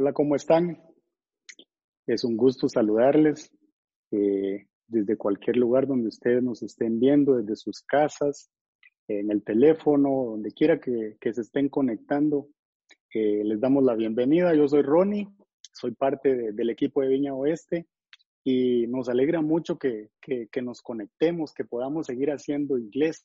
Hola, ¿cómo están? Es un gusto saludarles eh, desde cualquier lugar donde ustedes nos estén viendo, desde sus casas, en el teléfono, donde quiera que, se estén conectando. Eh, les damos la bienvenida. Yo soy Ronnie, soy parte del equipo de Viña Oeste y nos alegra mucho que, que nos conectemos, que podamos seguir haciendo iglesia,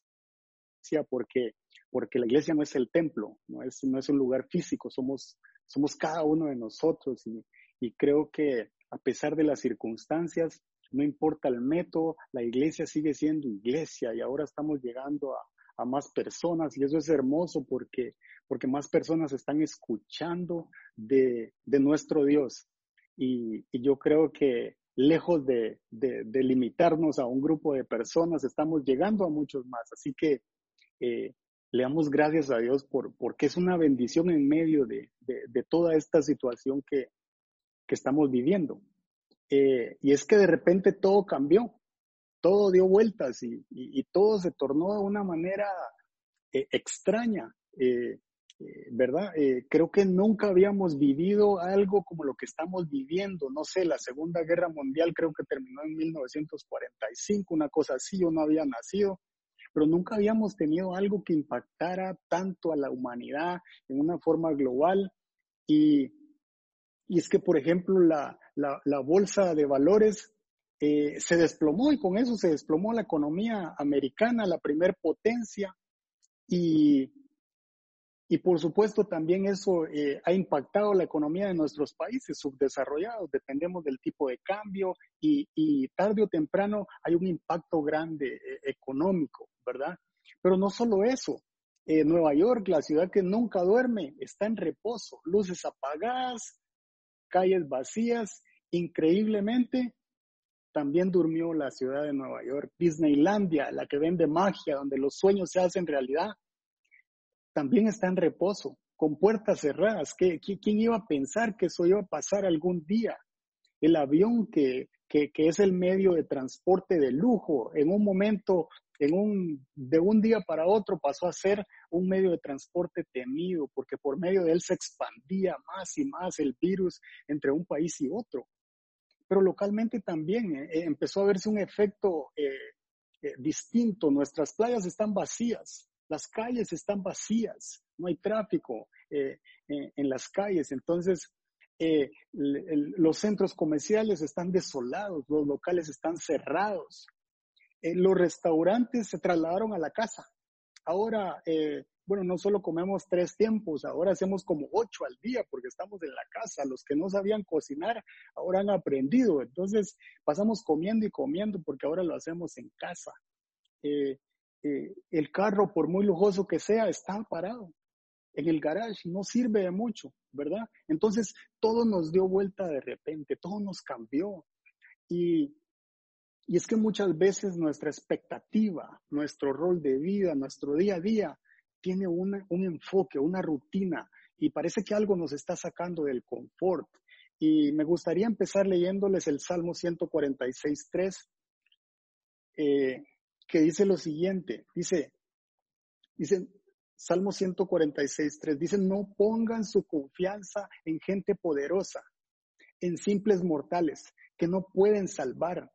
porque porque la iglesia no es el templo, no es, no es un lugar físico, somos, somos cada uno de nosotros y, y creo que a pesar de las circunstancias, no importa el método, la iglesia sigue siendo iglesia y ahora estamos llegando a, a más personas y eso es hermoso porque, porque más personas están escuchando de, de nuestro Dios. Y, y, yo creo que lejos de, de, de, limitarnos a un grupo de personas, estamos llegando a muchos más. Así que eh, le damos gracias a Dios por, porque es una bendición en medio de, de, toda esta situación que, que estamos viviendo. Eh, y es que de repente todo cambió, todo dio vueltas y, y, todo se tornó de una manera eh, extraña, eh, ¿verdad? creo que nunca habíamos vivido algo como lo que estamos viviendo. No sé, la Segunda Guerra Mundial creo que terminó en 1945, una cosa así, yo no había nacido pero nunca habíamos tenido algo que impactara tanto a la humanidad en una forma global. Y, y es que, por ejemplo, la, la, bolsa de valores eh, se desplomó y con eso se desplomó la economía americana, la primer potencia. Y, y por supuesto también eso eh, ha impactado la economía de nuestros países subdesarrollados. Dependemos del tipo de cambio y, y tarde o temprano hay un impacto grande eh, económico. ¿verdad? Pero no solo eso. Eh, Nueva York, la ciudad que nunca duerme, está en reposo, luces apagadas, calles vacías. Increíblemente, también durmió la ciudad de Nueva York. Disneylandia, la que vende magia, donde los sueños se hacen realidad, también está en reposo, con puertas cerradas. quién iba a pensar que eso iba a pasar algún día? El avión que, que, que es el medio de transporte de lujo, en un momento en un, de un día para otro pasó a ser un medio de transporte temido, porque por medio de él se expandía más y más el virus entre un país y otro. Pero localmente también eh, eh, empezó a verse un efecto eh, distinto. Nuestras playas están vacías, las calles están vacías, no hay tráfico en las calles. Entonces, los centros comerciales están desolados, los locales están cerrados. Eh, los restaurantes se trasladaron a la casa. Ahora, eh, bueno, no solo comemos tres tiempos, ahora hacemos como ocho al día porque estamos en la casa. Los que no sabían cocinar ahora han aprendido. Entonces, pasamos comiendo y comiendo porque ahora lo hacemos en casa. Eh, el carro, por muy lujoso que sea, está parado en el garage, no sirve de mucho, ¿verdad? Entonces, todo nos dio vuelta de repente, todo nos cambió. Y y es que muchas veces nuestra expectativa, nuestro rol de vida, nuestro día a día, tiene un enfoque, una rutina, y parece que algo nos está sacando del confort. Y me gustaría empezar leyéndoles el Salmo 146.3, eh, que dice lo siguiente, dice, dice, Salmo 146.3, dice, no pongan su confianza en gente poderosa, en simples mortales que no pueden salvar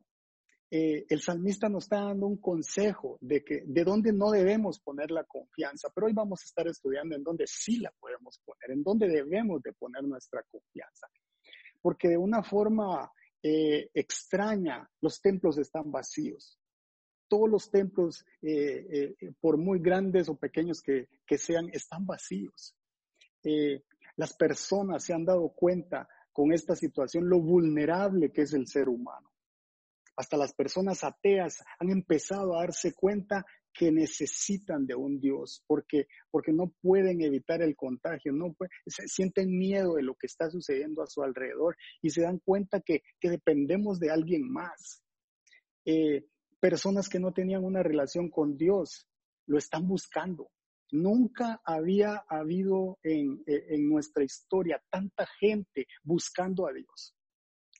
eh, el salmista nos está dando un consejo de que de dónde no debemos poner la confianza, pero hoy vamos a estar estudiando en dónde sí la podemos poner, en dónde debemos de poner nuestra confianza. Porque de una forma eh, extraña los templos están vacíos. Todos los templos, eh, por muy grandes o pequeños que, que sean, están vacíos. las personas se han dado cuenta con esta situación lo vulnerable que es el ser humano hasta las personas ateas han empezado a darse cuenta que necesitan de un Dios, porque, porque no pueden evitar el contagio, no sienten miedo de lo que está sucediendo a su alrededor y se dan cuenta que, dependemos de alguien más. Eh, personas que no tenían una relación con Dios lo están buscando. Nunca había habido en, en nuestra historia tanta gente buscando a Dios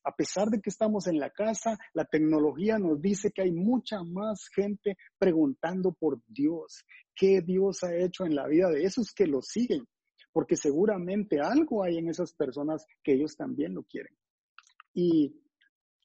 a pesar de que estamos en la casa, la tecnología nos dice que hay mucha más gente preguntando por Dios, qué Dios ha hecho en la vida de esos que lo siguen, porque seguramente algo hay en esas personas que ellos también lo quieren. Y,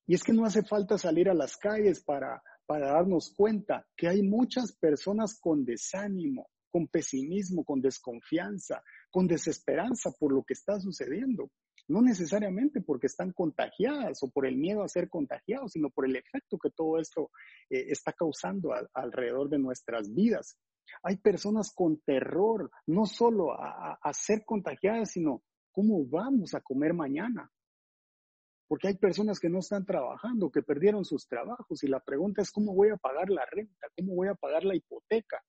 y es que no hace falta salir a las calles para, para darnos cuenta que hay muchas personas con desánimo, con pesimismo, con desconfianza, con desesperanza por lo que está sucediendo. No necesariamente porque están contagiadas o por el miedo a ser contagiados, sino por el efecto que todo esto eh, está causando alrededor de nuestras vidas. Hay personas con terror, no solo a, a ser contagiadas, sino cómo vamos a comer mañana. Porque hay personas que no están trabajando, que perdieron sus trabajos y la pregunta es cómo voy a pagar la renta, cómo voy a pagar la hipoteca,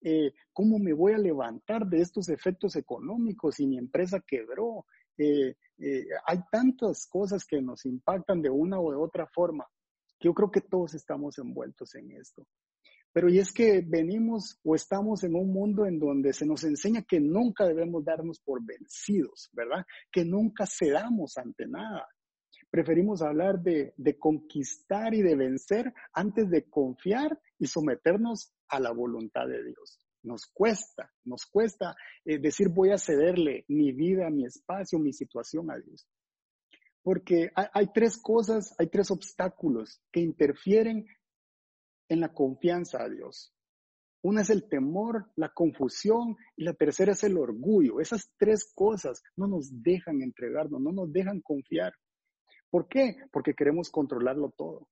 eh, cómo me voy a levantar de estos efectos económicos y mi empresa quebró. Eh, eh, hay tantas cosas que nos impactan de una o de otra forma yo creo que todos estamos envueltos en esto. Pero y es que venimos o estamos en un mundo en donde se nos enseña que nunca debemos darnos por vencidos, ¿verdad? Que nunca cedamos ante nada. Preferimos hablar de, conquistar y de vencer antes de confiar y someternos a la voluntad de Dios. Nos cuesta, nos cuesta eh, decir voy a cederle mi vida, mi espacio, mi situación a Dios. Porque hay, tres cosas, hay tres obstáculos que interfieren en la confianza a Dios. Una es el temor, la confusión y la tercera es el orgullo. Esas tres cosas no nos dejan entregarnos, no nos dejan confiar. ¿Por qué? Porque queremos controlarlo todo.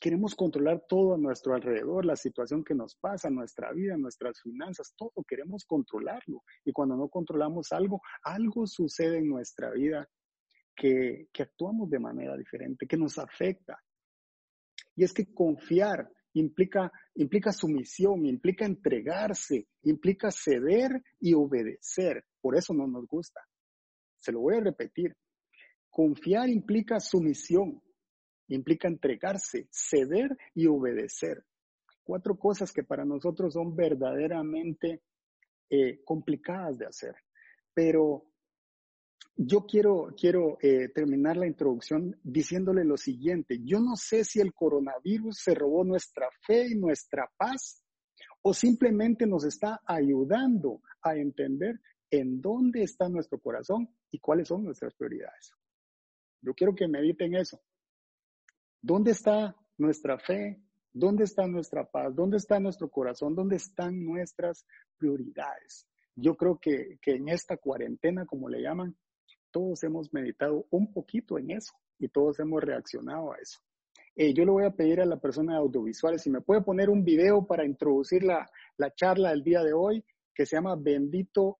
Queremos controlar todo a nuestro alrededor, la situación que nos pasa, nuestra vida, nuestras finanzas, todo queremos controlarlo. Y cuando no controlamos algo, algo sucede en nuestra vida que, que actuamos de manera diferente, que nos afecta. Y es que confiar implica, implica sumisión, implica entregarse, implica ceder y obedecer. Por eso no nos gusta. Se lo voy a repetir. Confiar implica sumisión, implica entregarse, ceder y obedecer. Cuatro cosas que para nosotros son verdaderamente eh, complicadas de hacer. Pero yo quiero, quiero eh, terminar la introducción diciéndole lo siguiente. Yo no sé si el coronavirus se robó nuestra fe y nuestra paz o simplemente nos está ayudando a entender en dónde está nuestro corazón y cuáles son nuestras prioridades. Yo quiero que mediten eso. ¿Dónde está nuestra fe? ¿Dónde está nuestra paz? ¿Dónde está nuestro corazón? ¿Dónde están nuestras prioridades? Yo creo que, en esta cuarentena, como le llaman, todos hemos meditado un poquito en eso y todos hemos reaccionado a eso. Eh, yo le voy a pedir a la persona de audiovisuales si me puede poner un video para introducir la, la charla del día de hoy que se llama Bendito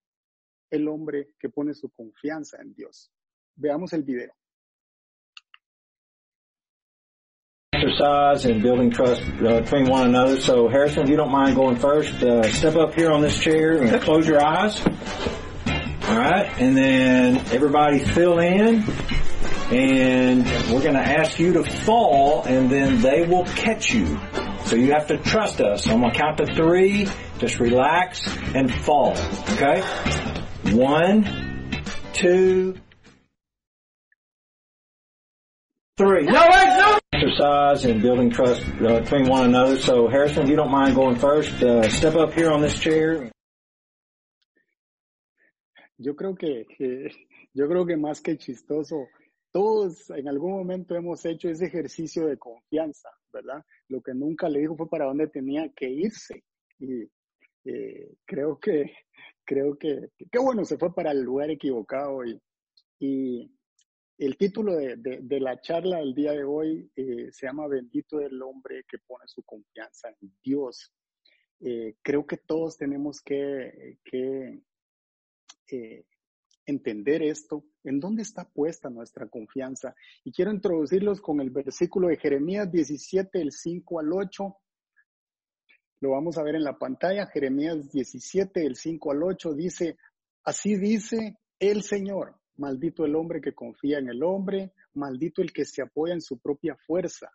el hombre que pone su confianza en Dios. Veamos el video. And building trust uh, between one another. So Harrison, if you don't mind going first, uh, step up here on this chair and close your eyes. All right, and then everybody fill in, and we're going to ask you to fall, and then they will catch you. So you have to trust us. I'm going to count to three. Just relax and fall. Okay? One, two, three. No, no! Exercise and building trust uh, between one another. So, Harrison, if you don't mind going first, uh, step up here on this chair. Yo creo que, que, yo creo que más que chistoso, todos en algún momento hemos hecho ese ejercicio de confianza, ¿verdad? Lo que nunca le dijo fue para dónde tenía que irse. Y eh, creo que, creo que, qué bueno, se fue para el lugar equivocado y, y el título de, la charla del día de hoy eh, se llama Bendito el hombre que pone su confianza en Dios. Eh, creo que todos tenemos que, eh, entender esto, en dónde está puesta nuestra confianza. Y quiero introducirlos con el versículo de Jeremías 17, el 5 al 8. Lo vamos a ver en la pantalla. Jeremías 17, el 5 al 8 dice, así dice el Señor Maldito el hombre que confía en el hombre, maldito el que se apoya en su propia fuerza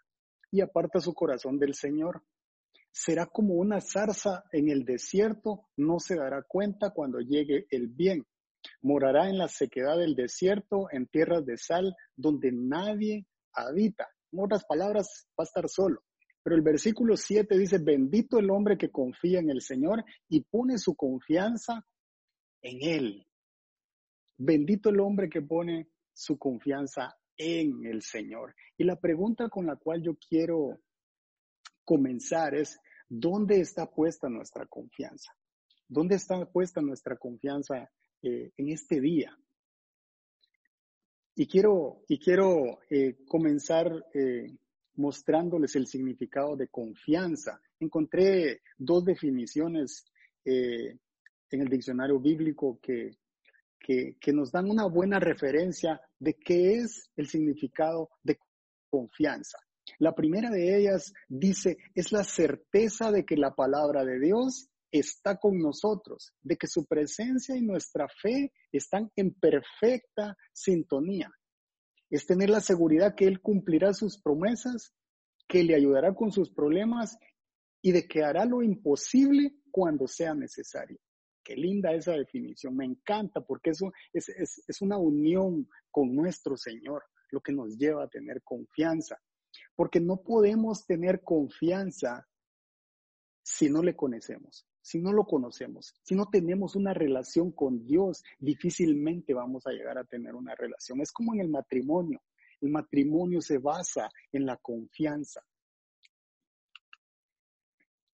y aparta su corazón del Señor. Será como una zarza en el desierto, no se dará cuenta cuando llegue el bien. Morará en la sequedad del desierto, en tierras de sal, donde nadie habita. En otras palabras, va a estar solo. Pero el versículo 7 dice, bendito el hombre que confía en el Señor y pone su confianza en Él. Bendito el hombre que pone su confianza en el Señor. Y la pregunta con la cual yo quiero comenzar es, ¿dónde está puesta nuestra confianza? ¿Dónde está puesta nuestra confianza eh, en este día? Y quiero, y quiero eh, comenzar eh, mostrándoles el significado de confianza. Encontré dos definiciones en el diccionario bíblico que, que, nos dan una buena referencia de qué es el significado de confianza. La primera de ellas dice, es la certeza de que la palabra de Dios está con nosotros, de que su presencia y nuestra fe están en perfecta sintonía. Es tener la seguridad que Él cumplirá sus promesas, que le ayudará con sus problemas y de que hará lo imposible cuando sea necesario. Qué linda esa definición, me encanta porque eso es, es, una unión con nuestro Señor, lo que nos lleva a tener confianza. Porque no podemos tener confianza si no le conocemos, si no lo conocemos, si no tenemos una relación con Dios, difícilmente vamos a llegar a tener una relación. Es como en el matrimonio. El matrimonio se basa en la confianza.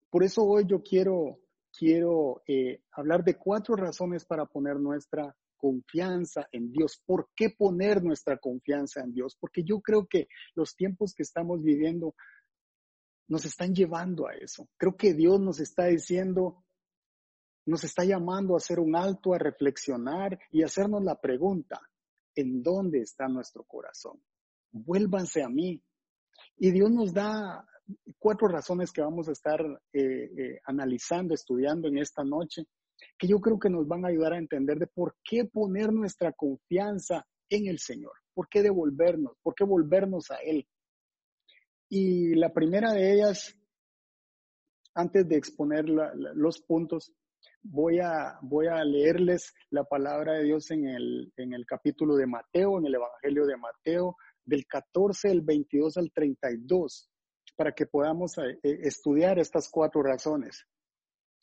Por eso hoy yo quiero, quiero eh, hablar de cuatro razones para poner nuestra confianza en Dios. ¿Por qué poner nuestra confianza en Dios? Porque yo creo que los tiempos que estamos viviendo nos están llevando a eso. Creo que Dios nos está diciendo, nos está llamando a hacer un alto, a reflexionar y hacernos la pregunta, ¿en dónde está nuestro corazón? Vuélvanse a mí. Y Dios nos da cuatro razones que vamos a estar eh, eh, analizando, estudiando en esta noche que yo creo que nos van a ayudar a entender de por qué poner nuestra confianza en el Señor, por qué devolvernos, por qué volvernos a Él. Y la primera de ellas, antes de exponer los puntos, voy a, voy a leerles la palabra de Dios en el, en el capítulo de Mateo, en el Evangelio de Mateo, del 14, el 22 al 32, para que podamos eh, estudiar estas cuatro razones.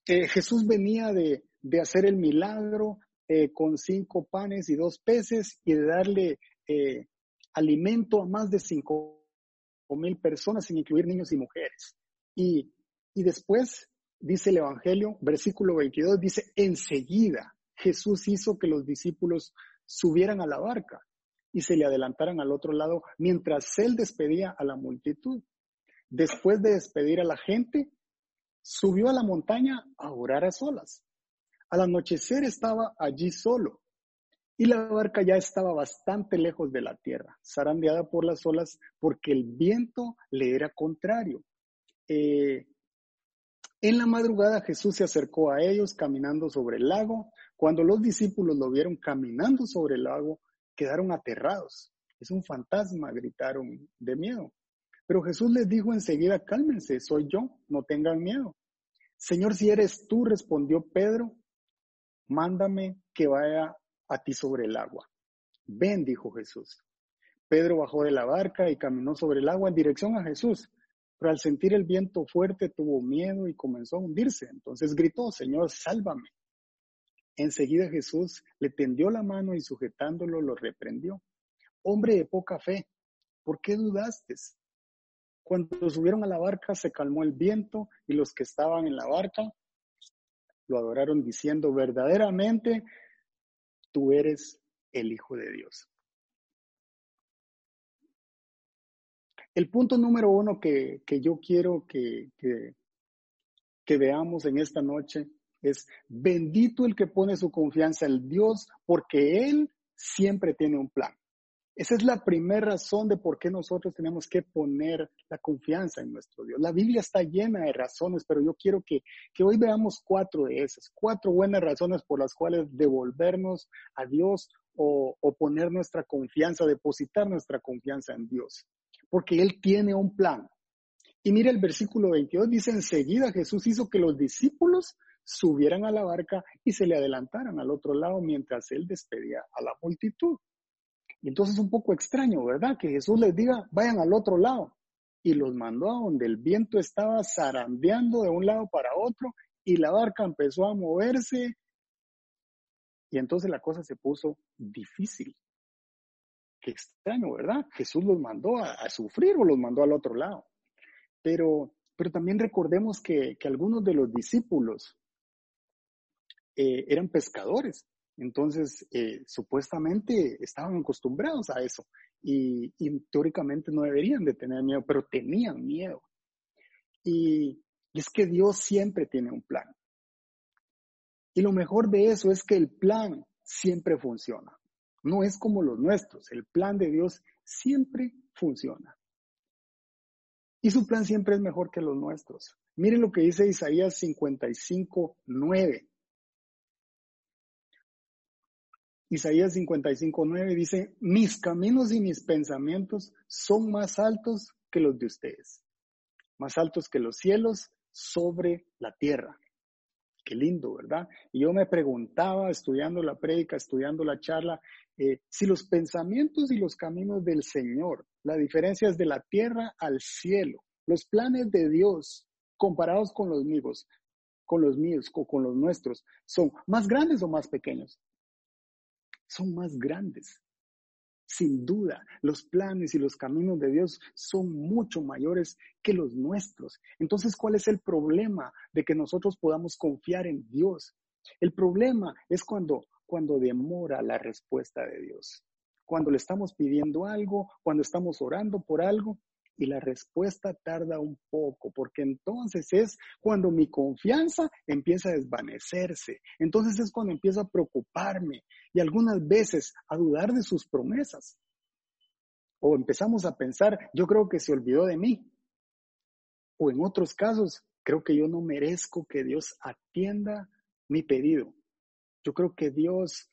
Jesús venía de, hacer el milagro eh, con cinco panes y dos peces y de darle eh, alimento a más de cinco mil personas, sin incluir niños y mujeres. Y, y después, dice el Evangelio, versículo 22, dice, enseguida Jesús hizo que los discípulos subieran a la barca y se le adelantaran al otro lado mientras él despedía a la multitud. Después de despedir a la gente, subió a la montaña a orar a solas. Al anochecer estaba allí solo y la barca ya estaba bastante lejos de la tierra, zarandeada por las olas porque el viento le era contrario. Eh, en la madrugada Jesús se acercó a ellos caminando sobre el lago. Cuando los discípulos lo vieron caminando sobre el lago, quedaron aterrados. Es un fantasma, gritaron de miedo. Pero Jesús les dijo enseguida, cálmense, soy yo, no tengan miedo. Señor, si eres tú, respondió Pedro, mándame que vaya a ti sobre el agua. Ven, dijo Jesús. Pedro bajó de la barca y caminó sobre el agua en dirección a Jesús, pero al sentir el viento fuerte tuvo miedo y comenzó a hundirse. Entonces gritó, Señor, sálvame. Enseguida Jesús le tendió la mano y sujetándolo lo reprendió. Hombre de poca fe, ¿por qué dudaste? Cuando subieron a la barca se calmó el viento y los que estaban en la barca lo adoraron diciendo, verdaderamente tú eres el Hijo de Dios. El punto número uno que, yo quiero que, que veamos en esta noche es, bendito el que pone su confianza en Dios, porque Él siempre tiene un plan. Esa es la primera razón de por qué nosotros tenemos que poner la confianza en nuestro Dios. La Biblia está llena de razones, pero yo quiero que, hoy veamos cuatro de esas, cuatro buenas razones por las cuales devolvernos a Dios o, o poner nuestra confianza, depositar nuestra confianza en Dios. Porque Él tiene un plan. Y mira el versículo 22, dice, enseguida Jesús hizo que los discípulos subieran a la barca y se le adelantaran al otro lado mientras Él despedía a la multitud. Y entonces es un poco extraño, ¿verdad? Que Jesús les diga, vayan al otro lado. Y los mandó a donde el viento estaba zarandeando de un lado para otro y la barca empezó a moverse Y entonces la cosa se puso difícil. Qué extraño, ¿verdad? Jesús los mandó a, sufrir o los mandó al otro lado. Pero, pero también recordemos que, algunos de los discípulos eh, eran pescadores. Entonces, eh, supuestamente estaban acostumbrados a eso y, teóricamente no deberían de tener miedo, pero tenían miedo. Y, y es que Dios siempre tiene un plan. Y lo mejor de eso es que el plan siempre funciona. No es como los nuestros. El plan de Dios siempre funciona. Y su plan siempre es mejor que los nuestros. Miren lo que dice Isaías 55, 9. Isaías 55, 9 dice, mis caminos y mis pensamientos son más altos que los de ustedes, más altos que los cielos sobre la tierra. Qué lindo, ¿verdad? Y yo me preguntaba, estudiando la prédica, estudiando la charla, eh, si los pensamientos y los caminos del Señor, la diferencia es de la tierra al cielo, los planes de Dios comparados con los míos, con los míos o con los nuestros, son más grandes o más pequeños son más grandes. Sin duda, los planes y los caminos de Dios son mucho mayores que los nuestros. Entonces, ¿cuál es el problema de que nosotros podamos confiar en Dios? El problema es cuando, cuando demora la respuesta de Dios. Cuando le estamos pidiendo algo, cuando estamos orando por algo y la respuesta tarda un poco, porque entonces es cuando mi confianza empieza a desvanecerse, entonces es cuando empiezo a preocuparme y algunas veces a dudar de sus promesas. O empezamos a pensar, yo creo que se olvidó de mí. O en otros casos, creo que yo no merezco que Dios atienda mi pedido. Yo creo que Dios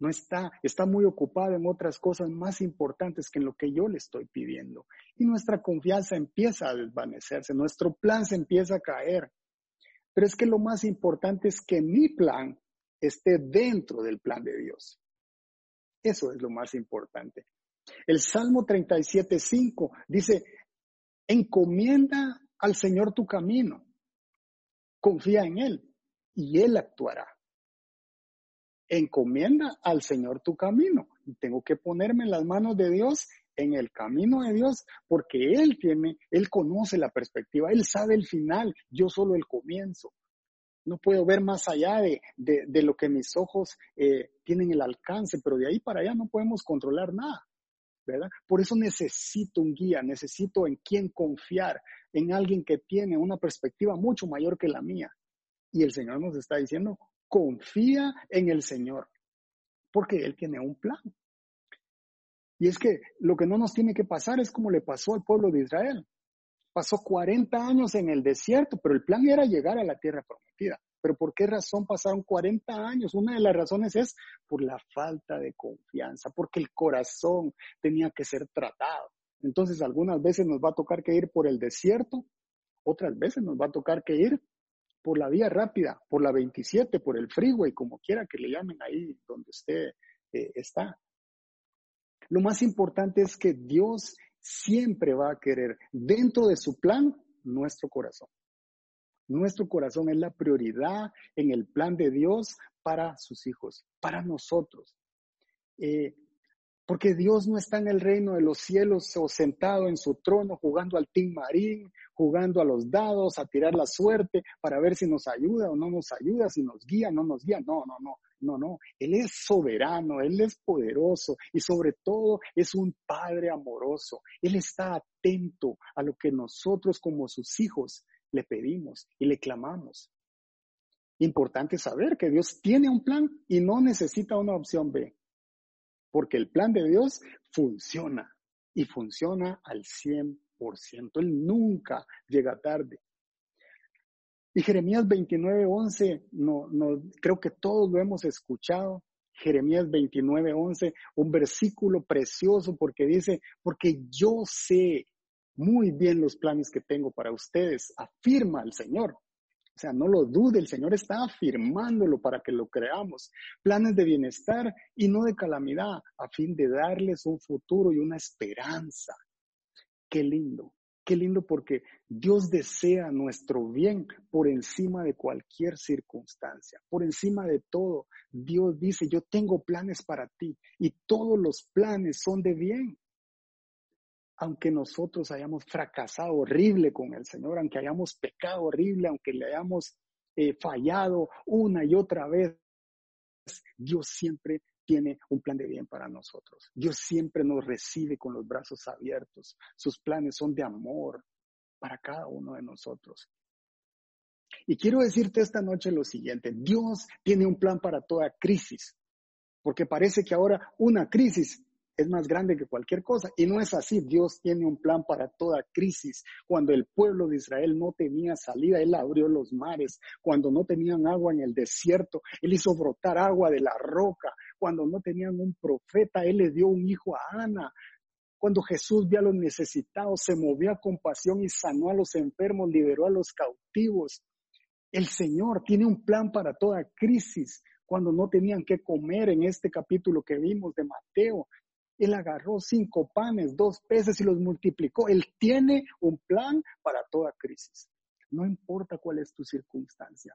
no está, está muy ocupado en otras cosas más importantes que en lo que yo le estoy pidiendo. Y nuestra confianza empieza a desvanecerse, nuestro plan se empieza a caer. Pero es que lo más importante es que mi plan esté dentro del plan de Dios. Eso es lo más importante. El Salmo 37.5 dice, encomienda al Señor tu camino, confía en Él y Él actuará encomienda al Señor tu camino. Y tengo que ponerme en las manos de Dios, en el camino de Dios, porque Él tiene, Él conoce la perspectiva, Él sabe el final, yo solo el comienzo. No puedo ver más allá de, de, lo que mis ojos eh, tienen el alcance, pero de ahí para allá no podemos controlar nada, ¿verdad? Por eso necesito un guía, necesito en quién confiar, en alguien que tiene una perspectiva mucho mayor que la mía. Y el Señor nos está diciendo, confía en el Señor, porque Él tiene un plan. Y es que lo que no nos tiene que pasar es como le pasó al pueblo de Israel. Pasó 40 años en el desierto, pero el plan era llegar a la tierra prometida. Pero ¿por qué razón pasaron 40 años? Una de las razones es por la falta de confianza, porque el corazón tenía que ser tratado. Entonces, algunas veces nos va a tocar que ir por el desierto, otras veces nos va a tocar que ir por la vía rápida, por la 27, por el freeway, como quiera que le llamen ahí donde usted eh, está. Lo más importante es que Dios siempre va a querer dentro de su plan nuestro corazón. Nuestro corazón es la prioridad en el plan de Dios para sus hijos, para nosotros. Eh, porque Dios no está en el reino de los cielos o sentado en su trono jugando al Team Marín, jugando a los dados, a tirar la suerte para ver si nos ayuda o no nos ayuda, si nos guía o no nos guía. No, no, no, no, no. Él es soberano, Él es poderoso y sobre todo es un Padre amoroso. Él está atento a lo que nosotros como sus hijos le pedimos y le clamamos. Importante saber que Dios tiene un plan y no necesita una opción B porque el plan de Dios funciona y funciona al 100%. Él nunca llega tarde. Y Jeremías 29:11, no, no, creo que todos lo hemos escuchado. Jeremías 29:11, un versículo precioso porque dice, porque yo sé muy bien los planes que tengo para ustedes, afirma el Señor. O sea, no lo dude, el Señor está afirmándolo para que lo creamos. Planes de bienestar y no de calamidad, a fin de darles un futuro y una esperanza. Qué lindo. Qué lindo porque Dios desea nuestro bien por encima de cualquier circunstancia, por encima de todo. Dios dice, yo tengo planes para ti y todos los planes son de bien. Aunque nosotros hayamos fracasado horrible con el Señor, aunque hayamos pecado horrible, aunque le hayamos eh, fallado una y otra vez, Dios siempre tiene un plan de bien para nosotros. Dios siempre nos recibe con los brazos abiertos. Sus planes son de amor para cada uno de nosotros. Y quiero decirte esta noche lo siguiente, Dios tiene un plan para toda crisis, porque parece que ahora una crisis es más grande que cualquier cosa. Y no es así. Dios tiene un plan para toda crisis. Cuando el pueblo de Israel no tenía salida, Él abrió los mares. Cuando no tenían agua en el desierto, Él hizo brotar agua de la roca. Cuando no tenían un profeta, Él le dio un hijo a Ana. Cuando Jesús vio a los necesitados, se movió a compasión y sanó a los enfermos, liberó a los cautivos. El Señor tiene un plan para toda crisis cuando no tenían que comer en este capítulo que vimos de Mateo. Él agarró cinco panes, dos peces y los multiplicó. Él tiene un plan para toda crisis. No importa cuál es tu circunstancia.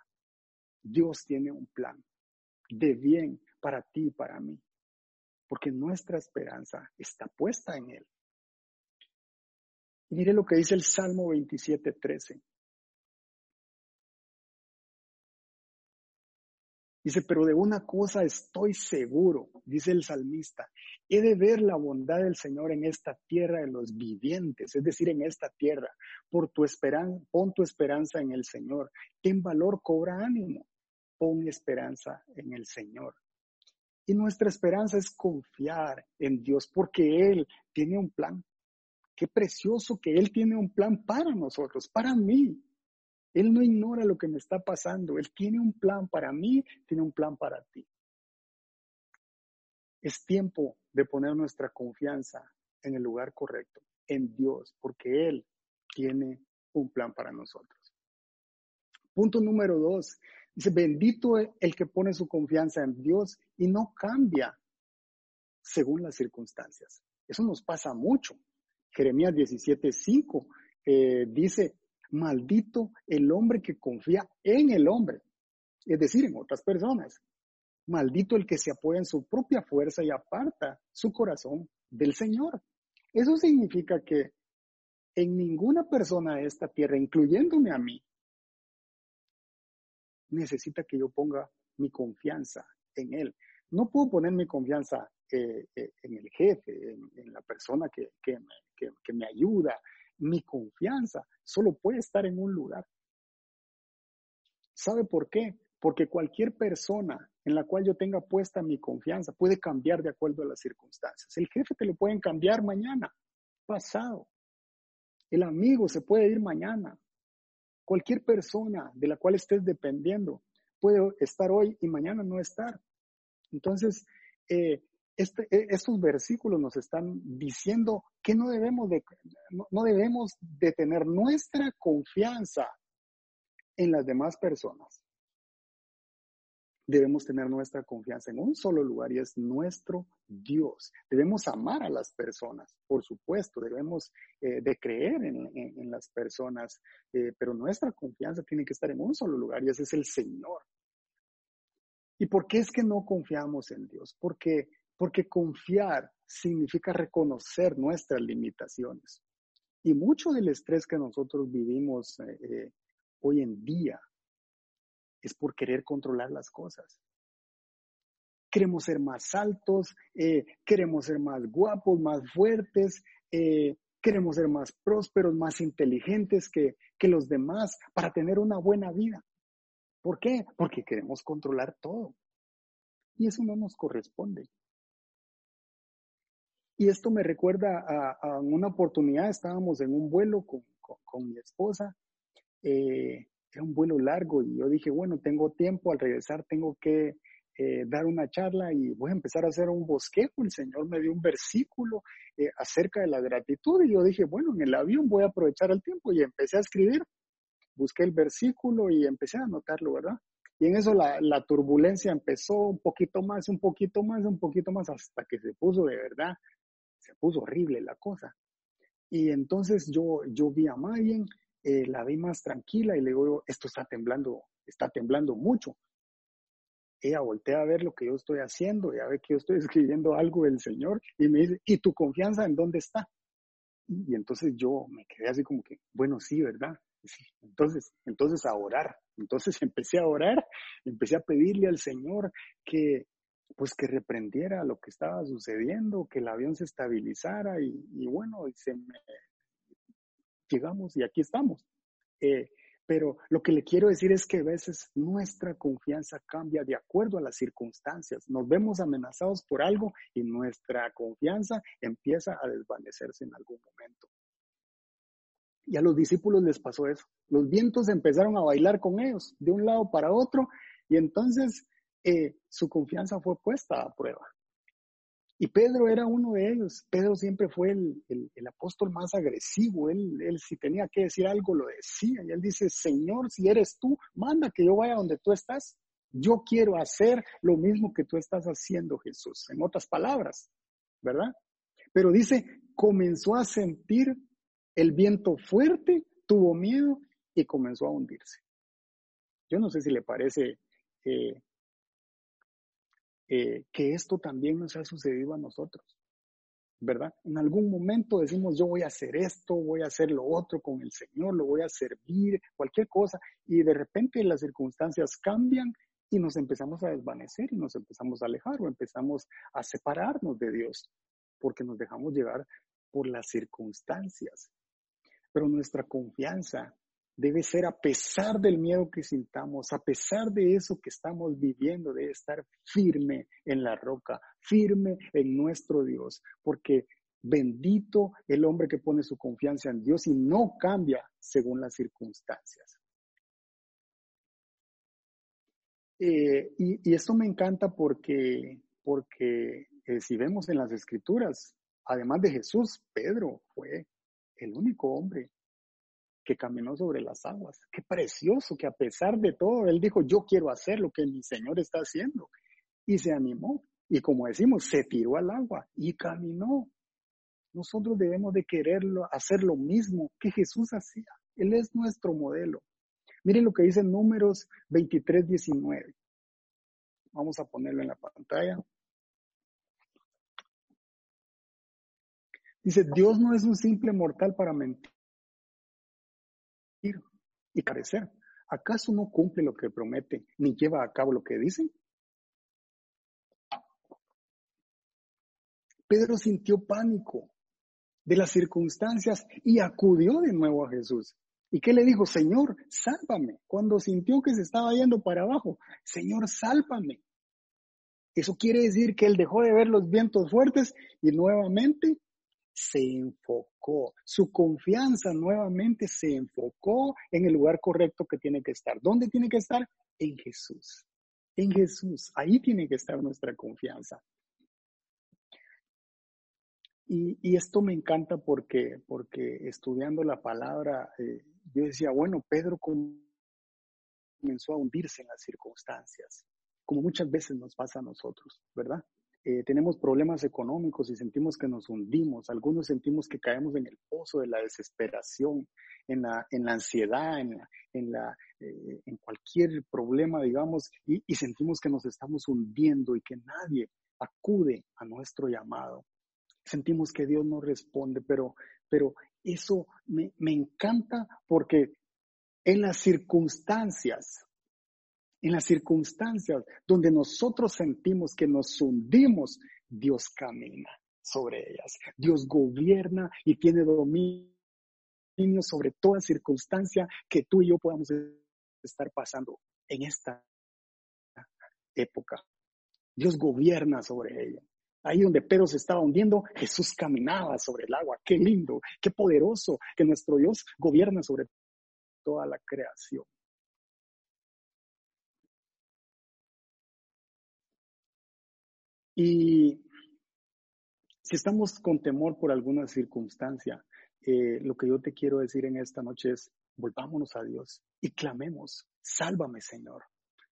Dios tiene un plan de bien para ti y para mí. Porque nuestra esperanza está puesta en Él. mire lo que dice el Salmo 27, 13. Dice, pero de una cosa estoy seguro, dice el salmista, he de ver la bondad del Señor en esta tierra de los vivientes, es decir, en esta tierra. Por tu esperanza, pon tu esperanza en el Señor. Ten valor, cobra ánimo. Pon esperanza en el Señor. Y nuestra esperanza es confiar en Dios porque Él tiene un plan. Qué precioso que Él tiene un plan para nosotros, para mí. Él no ignora lo que me está pasando. Él tiene un plan para mí, tiene un plan para ti. Es tiempo de poner nuestra confianza en el lugar correcto, en Dios, porque Él tiene un plan para nosotros. Punto número dos. Dice, bendito el que pone su confianza en Dios y no cambia según las circunstancias. Eso nos pasa mucho. Jeremías 17:5 eh, dice, maldito el hombre que confía en el hombre, es decir, en otras personas. Maldito el que se apoya en su propia fuerza y aparta su corazón del Señor. Eso significa que en ninguna persona de esta tierra, incluyéndome a mí, necesita que yo ponga mi confianza en Él. No puedo poner mi confianza eh, eh, en el jefe, en, la persona que, que me ayuda. Mi confianza solo puede estar en un lugar. ¿Sabe por qué? Porque cualquier persona en la cual yo tenga puesta mi confianza puede cambiar de acuerdo a las circunstancias. El jefe te lo pueden cambiar mañana, pasado. El amigo se puede ir mañana. Cualquier persona de la cual estés dependiendo puede estar hoy y mañana no estar. Entonces, eh, este, e, estos versículos nos están diciendo que no debemos de, no debemos de tener nuestra confianza en las demás personas debemos tener nuestra confianza en un solo lugar y es nuestro Dios. Debemos amar a las personas, por supuesto, debemos eh, de creer en, las personas, eh, pero nuestra confianza tiene que estar en un solo lugar y ese es el Señor. ¿Y por qué es que no confiamos en Dios? Porque, porque confiar significa reconocer nuestras limitaciones. Y mucho del estrés que nosotros vivimos eh, hoy en día es por querer controlar las cosas. Queremos ser más altos, eh, queremos ser más guapos, más fuertes, eh, queremos ser más prósperos, más inteligentes que, que los demás para tener una buena vida. ¿Por qué? Porque queremos controlar todo. Y eso no nos corresponde. Y esto me recuerda a, una oportunidad, estábamos en un vuelo con, con, mi esposa eh, era un vuelo largo y yo dije, bueno, tengo tiempo, al regresar tengo que eh, dar una charla y voy a empezar a hacer un bosquejo. El Señor me dio un versículo eh, acerca de la gratitud y yo dije, bueno, en el avión voy a aprovechar el tiempo y empecé a escribir. Busqué el versículo y empecé a anotarlo, ¿verdad? Y en eso la, la turbulencia empezó un poquito más, un poquito más, un poquito más, hasta que se puso de verdad, se puso horrible la cosa. Y entonces yo, yo vi a Mayen, eh, la vi más tranquila y le digo, esto está temblando, está temblando mucho. Ella voltea a ver lo que yo estoy haciendo, ya ve que yo estoy escribiendo algo del Señor y me dice, ¿y tu confianza en dónde está? Y entonces yo me quedé así como que, bueno, sí, ¿verdad? Entonces, entonces a orar. Entonces empecé a orar, empecé a pedirle al Señor que, pues que reprendiera lo que estaba sucediendo, que el avión se estabilizara y, bueno, y se me, llegamos y aquí estamos. Eh, pero lo que le quiero decir es que a veces nuestra confianza cambia de acuerdo a las circunstancias. Nos vemos amenazados por algo y nuestra confianza empieza a desvanecerse en algún momento. Y a los discípulos les pasó eso. Los vientos empezaron a bailar con ellos de un lado para otro y entonces eh, su confianza fue puesta a prueba. Y Pedro era uno de ellos. Pedro siempre fue el, apóstol más agresivo. Él, él, si tenía que decir algo, lo decía. Y él dice, Señor, si eres tú, manda que yo vaya donde tú estás. Yo quiero hacer lo mismo que tú estás haciendo, Jesús. En otras palabras, ¿verdad? Pero dice, comenzó a sentir el viento fuerte, tuvo miedo y comenzó a hundirse. Yo no sé si le parece eh, eh, que esto también nos ha sucedido a nosotros, ¿verdad? En algún momento decimos, yo voy a hacer esto, voy a hacer lo otro con el Señor, lo voy a servir, cualquier cosa, y de repente las circunstancias cambian y nos empezamos a desvanecer y nos empezamos a alejar o empezamos a separarnos de Dios porque nos dejamos llevar por las circunstancias. Pero nuestra confianza debe ser a pesar del miedo que sintamos, a pesar de eso que estamos viviendo, debe estar firme en la roca, firme en nuestro Dios, porque bendito el hombre que pone su confianza en Dios y no cambia según las circunstancias. Eh, y, esto me encanta porque, porque eh, si vemos en las escrituras, además de Jesús, Pedro fue el único hombre que caminó sobre las aguas. Qué precioso que a pesar de todo, él dijo, yo quiero hacer lo que mi Señor está haciendo. Y se animó. Y como decimos, se tiró al agua y caminó. Nosotros debemos de quererlo, hacer lo mismo que Jesús hacía. Él es nuestro modelo. Miren lo que dice Números 23, 19. Vamos a ponerlo en la pantalla. Dice, Dios no es un simple mortal para mentir y carecer. ¿Acaso no cumple lo que promete ni lleva a cabo lo que dice? Pedro sintió pánico de las circunstancias y acudió de nuevo a Jesús. ¿Y qué le dijo? Señor, sálvame. Cuando sintió que se estaba yendo para abajo, Señor, sálvame. Eso quiere decir que él dejó de ver los vientos fuertes y nuevamente se enfocó, su confianza nuevamente se enfocó en el lugar correcto que tiene que estar. ¿Dónde tiene que estar? En Jesús. En Jesús. Ahí tiene que estar nuestra confianza. Y, esto me encanta porque, porque estudiando la palabra, eh, yo decía, bueno, Pedro comenzó a hundirse en las circunstancias, como muchas veces nos pasa a nosotros, ¿verdad? Eh, tenemos problemas económicos y sentimos que nos hundimos. Algunos sentimos que caemos en el pozo de la desesperación, en la, en la ansiedad, en, en, la, eh, en cualquier problema, digamos, y, y, sentimos que nos estamos hundiendo y que nadie acude a nuestro llamado. Sentimos que Dios no responde, pero, pero eso me, me encanta porque en las circunstancias en las circunstancias donde nosotros sentimos que nos hundimos, Dios camina sobre ellas. Dios gobierna y tiene dominio sobre toda circunstancia que tú y yo podamos estar pasando en esta época. Dios gobierna sobre ella. Ahí donde Pedro se estaba hundiendo, Jesús caminaba sobre el agua. Qué lindo, qué poderoso que nuestro Dios gobierna sobre toda la creación. Y si estamos con temor por alguna circunstancia, eh, lo que yo te quiero decir en esta noche es, volvámonos a Dios y clamemos, sálvame Señor,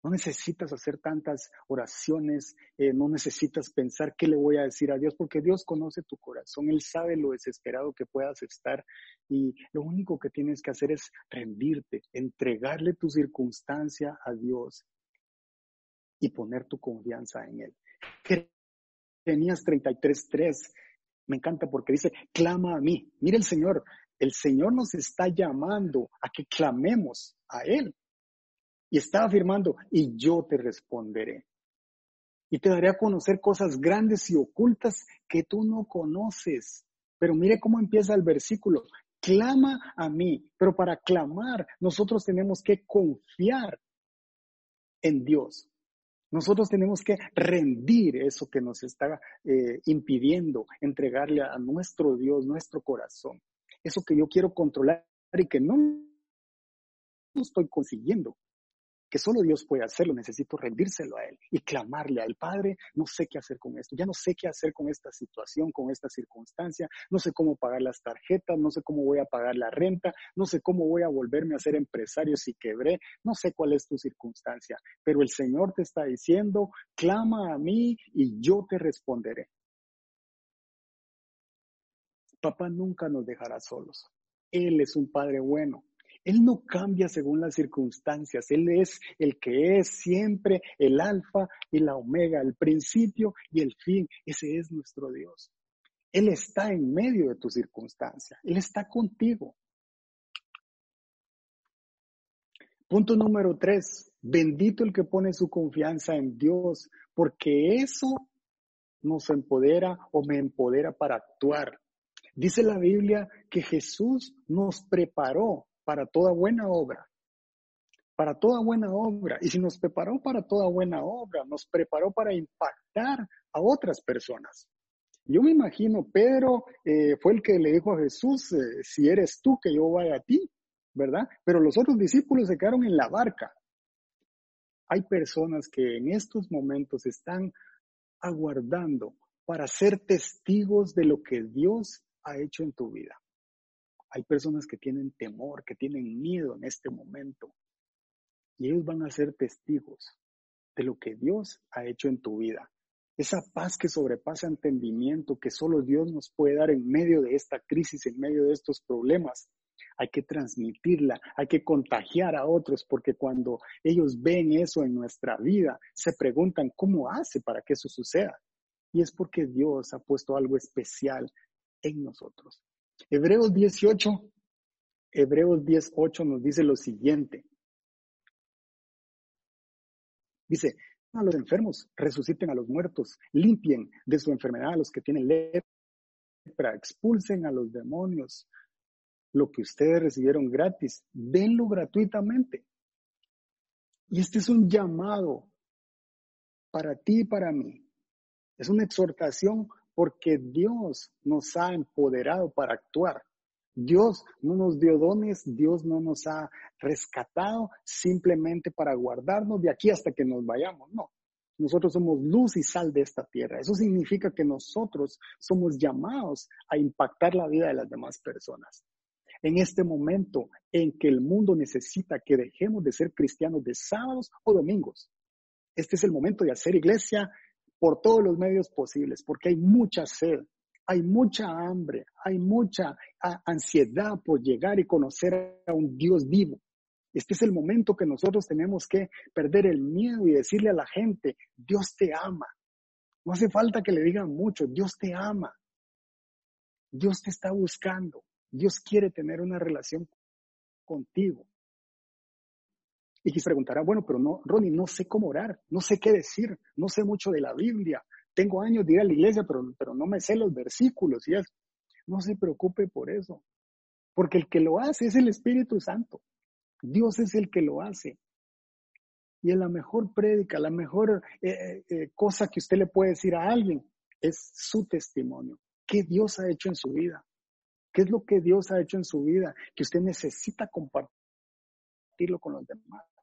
No necesitas hacer tantas oraciones, eh, no necesitas pensar qué le voy a decir a Dios, porque Dios conoce tu corazón, Él sabe lo desesperado que puedas estar y lo único que tienes que hacer es rendirte, entregarle tu circunstancia a Dios y poner tu confianza en Él. Tenías 33.3, me encanta porque dice, clama a mí. Mire el Señor, el Señor nos está llamando a que clamemos a Él. Y está afirmando, y yo te responderé. Y te daré a conocer cosas grandes y ocultas que tú no conoces. Pero mire cómo empieza el versículo. Clama a mí. Pero para clamar, nosotros tenemos que confiar en Dios. Nosotros tenemos que rendir eso que nos está eh, impidiendo entregarle a nuestro Dios nuestro corazón. Eso que yo quiero controlar y que no estoy consiguiendo que solo Dios puede hacerlo, necesito rendírselo a Él y clamarle al Padre, no sé qué hacer con esto, ya no sé qué hacer con esta situación, con esta circunstancia, no sé cómo pagar las tarjetas, no sé cómo voy a pagar la renta, no sé cómo voy a volverme a ser empresario si quebré, no sé cuál es tu circunstancia, pero el Señor te está diciendo, clama a mí y yo te responderé. Papá nunca nos dejará solos. Él es un Padre bueno. Él no cambia según las circunstancias. Él es el que es siempre el alfa y la omega, el principio y el fin. Ese es nuestro Dios. Él está en medio de tu circunstancia. Él está contigo. Punto número tres. Bendito el que pone su confianza en Dios, porque eso nos empodera o me empodera para actuar. Dice la Biblia que Jesús nos preparó para toda buena obra. Para toda buena obra. Y si nos preparó para toda buena obra, nos preparó para impactar a otras personas. Yo me imagino, Pedro eh, fue el que le dijo a Jesús, eh, si eres tú que yo vaya a ti, ¿verdad? Pero los otros discípulos se quedaron en la barca. Hay personas que en estos momentos están aguardando para ser testigos de lo que Dios ha hecho en tu vida. Hay personas que tienen temor, que tienen miedo en este momento. Y ellos van a ser testigos de lo que Dios ha hecho en tu vida. Esa paz que sobrepasa entendimiento que solo Dios nos puede dar en medio de esta crisis, en medio de estos problemas. Hay que transmitirla, hay que contagiar a otros, porque cuando ellos ven eso en nuestra vida, se preguntan cómo hace para que eso suceda. Y es porque Dios ha puesto algo especial en nosotros. Hebreos 18, Hebreos 18 nos dice lo siguiente. Dice, a los enfermos, resuciten a los muertos, limpien de su enfermedad a los que tienen lepra, expulsen a los demonios. Lo que ustedes recibieron gratis, denlo gratuitamente. Y este es un llamado para ti y para mí. Es una exhortación porque Dios nos ha empoderado para actuar. Dios no nos dio dones, Dios no nos ha rescatado simplemente para guardarnos de aquí hasta que nos vayamos. No, nosotros somos luz y sal de esta tierra. Eso significa que nosotros somos llamados a impactar la vida de las demás personas. En este momento en que el mundo necesita que dejemos de ser cristianos de sábados o domingos, este es el momento de hacer iglesia por todos los medios posibles, porque hay mucha sed, hay mucha hambre, hay mucha ansiedad por llegar y conocer a un Dios vivo. Este es el momento que nosotros tenemos que perder el miedo y decirle a la gente, Dios te ama. No hace falta que le digan mucho, Dios te ama. Dios te está buscando. Dios quiere tener una relación contigo. Y preguntará, bueno, pero no, Ronnie, no sé cómo orar, no sé qué decir, no sé mucho de la Biblia, tengo años de ir a la iglesia, pero, pero no me sé los versículos y eso. No se preocupe por eso, porque el que lo hace es el Espíritu Santo. Dios es el que lo hace. Y es la mejor prédica, la mejor eh, eh, eh, cosa que usted le puede decir a alguien es su testimonio. ¿Qué Dios ha hecho en su vida? ¿Qué es lo que Dios ha hecho en su vida que usted necesita compartirlo con los demás?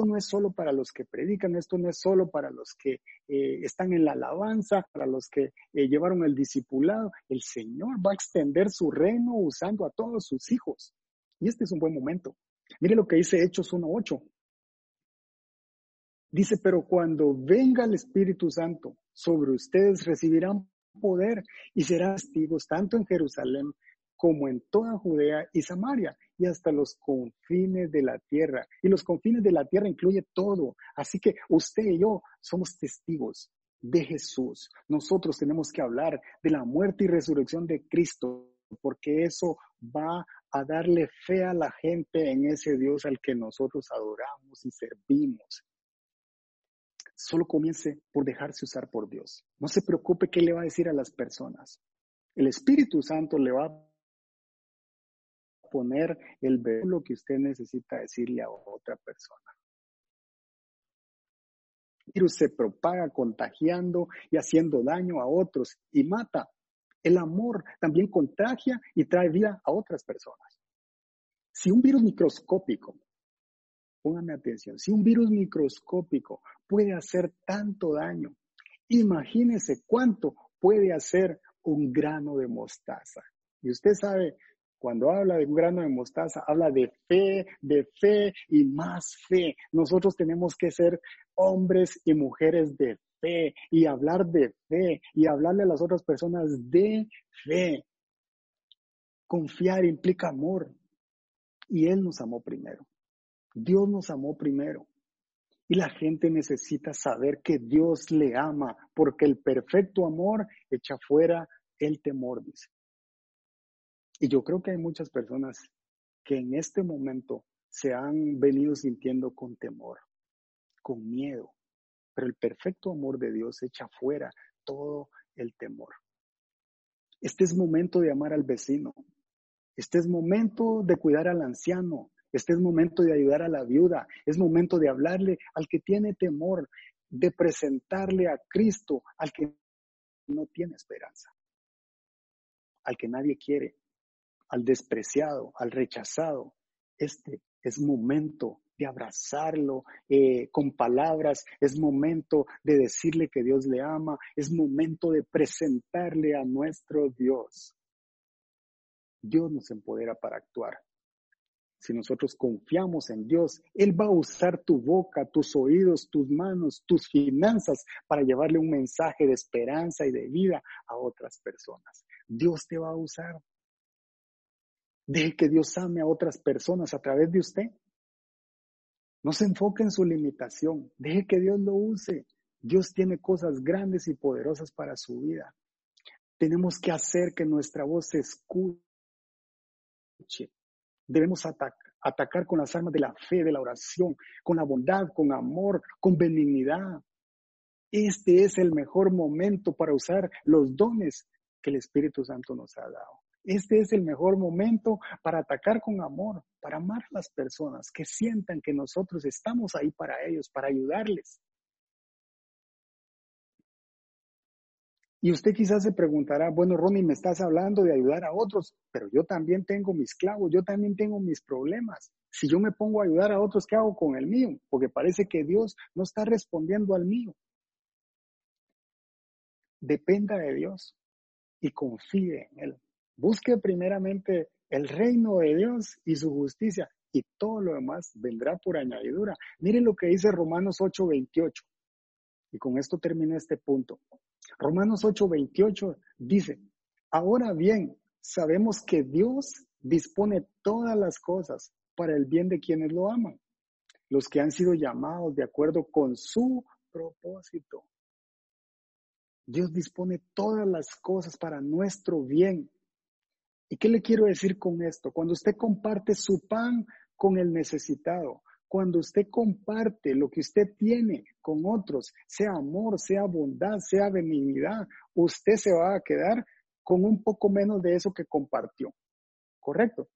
Esto no es solo para los que predican, esto no es solo para los que eh, están en la alabanza, para los que eh, llevaron el discipulado. El Señor va a extender su reino usando a todos sus hijos. Y este es un buen momento. Mire lo que dice Hechos 1.8. Dice, pero cuando venga el Espíritu Santo sobre ustedes recibirán poder y serán testigos tanto en Jerusalén como en toda Judea y Samaria y hasta los confines de la tierra. Y los confines de la tierra incluye todo. Así que usted y yo somos testigos de Jesús. Nosotros tenemos que hablar de la muerte y resurrección de Cristo, porque eso va a darle fe a la gente en ese Dios al que nosotros adoramos y servimos. Solo comience por dejarse usar por Dios. No se preocupe qué le va a decir a las personas. El Espíritu Santo le va a poner el que usted necesita decirle a otra persona. El virus se propaga contagiando y haciendo daño a otros y mata. El amor también contagia y trae vida a otras personas. Si un virus microscópico Póngame atención, si un virus microscópico puede hacer tanto daño, imagínese cuánto puede hacer un grano de mostaza. Y usted sabe, cuando habla de un grano de mostaza, habla de fe, de fe y más fe. Nosotros tenemos que ser hombres y mujeres de fe y hablar de fe y hablarle a las otras personas de fe. Confiar implica amor. Y Él nos amó primero. Dios nos amó primero. Y la gente necesita saber que Dios le ama, porque el perfecto amor echa fuera el temor, dice. Y yo creo que hay muchas personas que en este momento se han venido sintiendo con temor, con miedo, pero el perfecto amor de Dios echa fuera todo el temor. Este es momento de amar al vecino. Este es momento de cuidar al anciano. Este es momento de ayudar a la viuda, es momento de hablarle al que tiene temor, de presentarle a Cristo al que no tiene esperanza, al que nadie quiere, al despreciado, al rechazado. Este es momento de abrazarlo eh, con palabras, es momento de decirle que Dios le ama, es momento de presentarle a nuestro Dios. Dios nos empodera para actuar si nosotros confiamos en Dios, Él va a usar tu boca, tus oídos, tus manos, tus finanzas para llevarle un mensaje de esperanza y de vida a otras personas. Dios te va a usar. Deje que Dios ame a otras personas a través de usted. No se enfoque en su limitación. Deje que Dios lo use. Dios tiene cosas grandes y poderosas para su vida. Tenemos que hacer que nuestra voz se escuche Debemos atacar con las armas de la fe, de la oración, con la bondad, con amor, con benignidad. Este es el mejor momento para usar los dones que el Espíritu Santo nos ha dado. Este es el mejor momento para atacar con amor, para amar a las personas, que sientan que nosotros estamos ahí para ellos, para ayudarles. Y usted quizás se preguntará, bueno, Ronnie, me estás hablando de ayudar a otros, pero yo también tengo mis clavos, yo también tengo mis problemas. Si yo me pongo a ayudar a otros, ¿qué hago con el mío? Porque parece que Dios no está respondiendo al mío. Dependa de Dios y confíe en Él. Busque primeramente el reino de Dios y su justicia y todo lo demás vendrá por añadidura. Miren lo que dice Romanos 8:28. Y con esto termino este punto. Romanos 8:28 dice, ahora bien, sabemos que Dios dispone todas las cosas para el bien de quienes lo aman, los que han sido llamados de acuerdo con su propósito. Dios dispone todas las cosas para nuestro bien. ¿Y qué le quiero decir con esto? Cuando usted comparte su pan con el necesitado, cuando usted comparte lo que usted tiene con otros, sea amor, sea bondad, sea benignidad, usted se va a quedar con un poco menos de eso que compartió. ¿Correcto?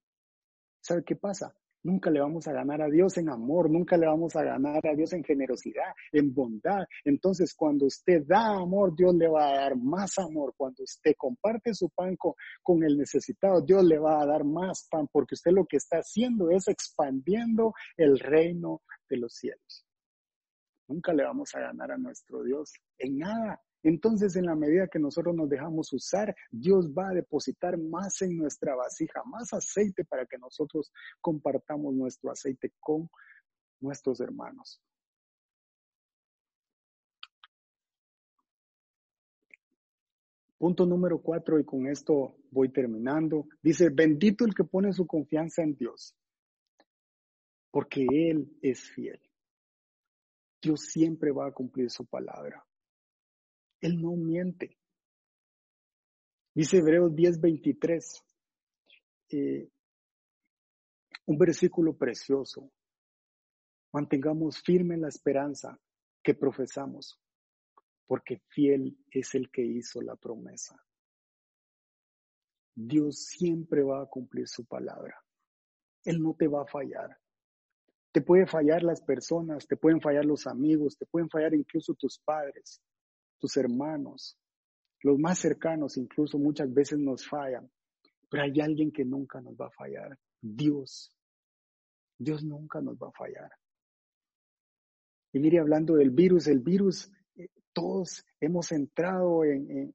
¿Sabe qué pasa? Nunca le vamos a ganar a Dios en amor, nunca le vamos a ganar a Dios en generosidad, en bondad. Entonces, cuando usted da amor, Dios le va a dar más amor. Cuando usted comparte su pan con, el necesitado, Dios le va a dar más pan, porque usted lo que está haciendo es expandiendo el reino de los cielos. Nunca le vamos a ganar a nuestro Dios en nada. Entonces en la medida que nosotros nos dejamos usar, Dios va a depositar más en nuestra vasija, más aceite para que nosotros compartamos nuestro aceite con nuestros hermanos. Punto número cuatro, y con esto voy terminando. Dice, bendito el que pone su confianza en Dios, porque Él es fiel. Dios siempre va a cumplir su palabra. Él no miente. Dice Hebreos 10:23, eh, un versículo precioso. Mantengamos firme la esperanza que profesamos, porque fiel es el que hizo la promesa. Dios siempre va a cumplir su palabra. Él no te va a fallar. Te puede fallar las personas, te pueden fallar los amigos, te pueden fallar incluso tus padres, tus hermanos, los más cercanos incluso muchas veces nos fallan, pero hay alguien que nunca nos va a fallar, Dios. Dios nunca nos va a fallar. Y mire, hablando del virus, el virus todos hemos entrado en,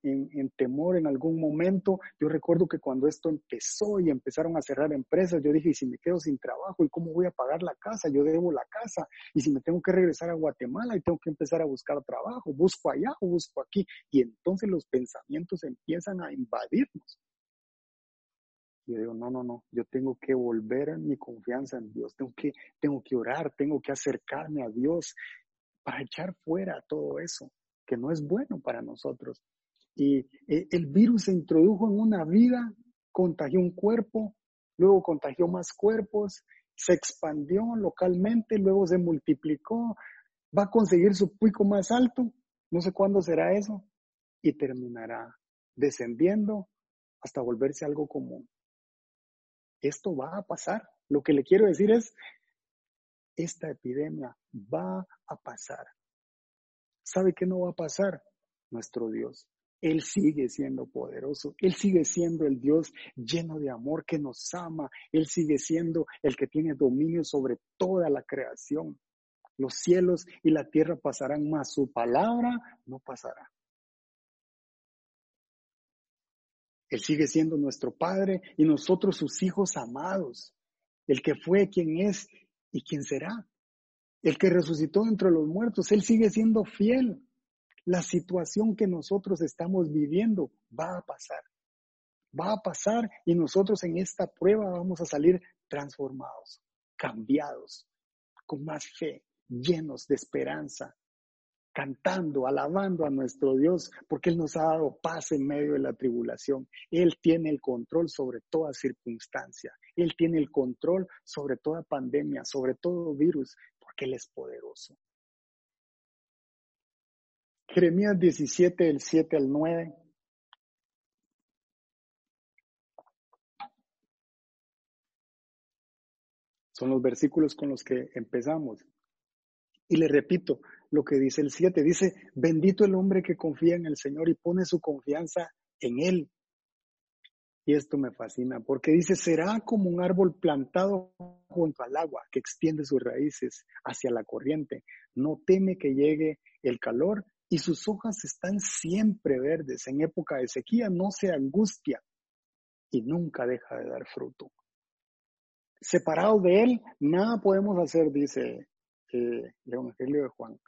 temor en algún momento. Yo recuerdo que cuando esto empezó y empezaron a cerrar empresas, yo dije, ¿y si me quedo sin trabajo? ¿Y cómo voy a pagar la casa? Yo debo la casa. ¿Y si me tengo que regresar a Guatemala y tengo que empezar a buscar trabajo? ¿Busco allá o busco aquí? Y entonces los pensamientos empiezan a invadirnos. Yo digo, no, no, no, yo tengo que volver mi confianza en Dios, tengo que, tengo que orar, tengo que acercarme a Dios para echar fuera todo eso que no es bueno para nosotros. Y eh, el virus se introdujo en una vida, contagió un cuerpo, luego contagió más cuerpos, se expandió localmente, luego se multiplicó, va a conseguir su pico más alto, no sé cuándo será eso, y terminará descendiendo hasta volverse algo común. Esto va a pasar. Lo que le quiero decir es, esta epidemia va a pasar. ¿Sabe qué no va a pasar? Nuestro Dios. Él sigue siendo poderoso. Él sigue siendo el Dios lleno de amor que nos ama. Él sigue siendo el que tiene dominio sobre toda la creación. Los cielos y la tierra pasarán, mas su palabra no pasará. Él sigue siendo nuestro Padre y nosotros sus hijos amados. El que fue, quien es y quien será el que resucitó entre los muertos, Él sigue siendo fiel. La situación que nosotros estamos viviendo va a pasar. Va a pasar y nosotros en esta prueba vamos a salir transformados, cambiados, con más fe, llenos de esperanza, cantando, alabando a nuestro Dios, porque Él nos ha dado paz en medio de la tribulación. Él tiene el control sobre toda circunstancia. Él tiene el control sobre toda pandemia, sobre todo virus, porque Él es poderoso. Jeremías 17, del 7 al 9. Son los versículos con los que empezamos. Y le repito lo que dice el 7. Dice, bendito el hombre que confía en el Señor y pone su confianza en Él. Y esto me fascina porque dice, será como un árbol plantado junto al agua que extiende sus raíces hacia la corriente. No teme que llegue el calor y sus hojas están siempre verdes. En época de sequía no se angustia y nunca deja de dar fruto. Separado de él, nada podemos hacer, dice eh, el Evangelio de Juan.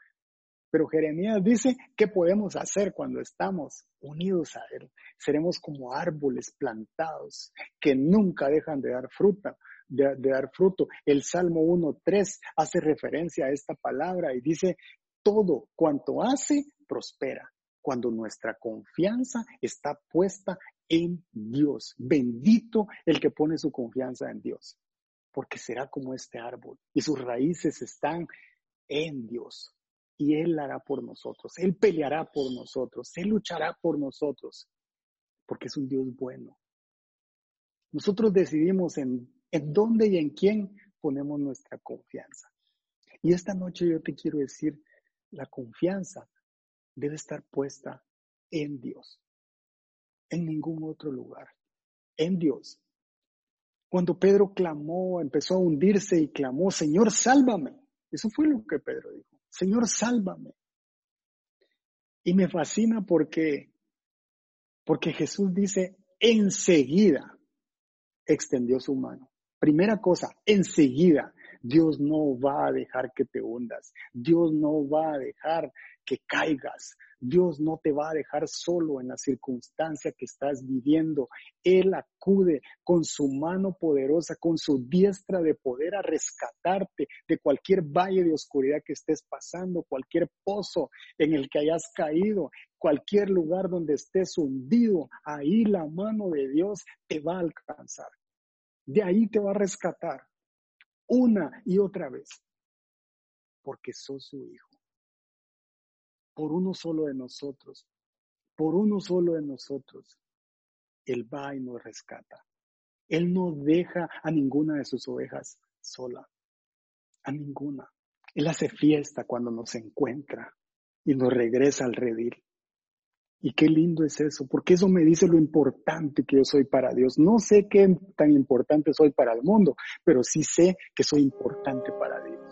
Pero Jeremías dice, ¿qué podemos hacer cuando estamos unidos a Él? Seremos como árboles plantados que nunca dejan de dar fruta, de, dar fruto. El Salmo 1.3 hace referencia a esta palabra y dice, todo cuanto hace, prospera. Cuando nuestra confianza está puesta en Dios. Bendito el que pone su confianza en Dios, porque será como este árbol y sus raíces están en Dios y Él hará por nosotros, Él peleará por nosotros, Él luchará por nosotros, porque es un Dios bueno. Nosotros decidimos en, en dónde y en quién ponemos nuestra confianza. Y esta noche yo te quiero decir, la confianza debe estar puesta en Dios, en ningún otro lugar, en Dios. Cuando Pedro clamó, empezó a hundirse y clamó, Señor, sálvame. Eso fue lo que Pedro dijo. Señor, sálvame. Y me fascina porque, porque Jesús dice, enseguida extendió su mano. Primera cosa, enseguida. Dios no va a dejar que te hundas. Dios no va a dejar que caigas. Dios no te va a dejar solo en la circunstancia que estás viviendo. Él acude con su mano poderosa, con su diestra de poder a rescatarte de cualquier valle de oscuridad que estés pasando, cualquier pozo en el que hayas caído, cualquier lugar donde estés hundido. Ahí la mano de Dios te va a alcanzar. De ahí te va a rescatar una y otra vez, porque sos su hijo. Por uno solo de nosotros, por uno solo de nosotros, Él va y nos rescata. Él no deja a ninguna de sus ovejas sola, a ninguna. Él hace fiesta cuando nos encuentra y nos regresa al redil. Y qué lindo es eso, porque eso me dice lo importante que yo soy para Dios. No sé qué tan importante soy para el mundo, pero sí sé que soy importante para Dios.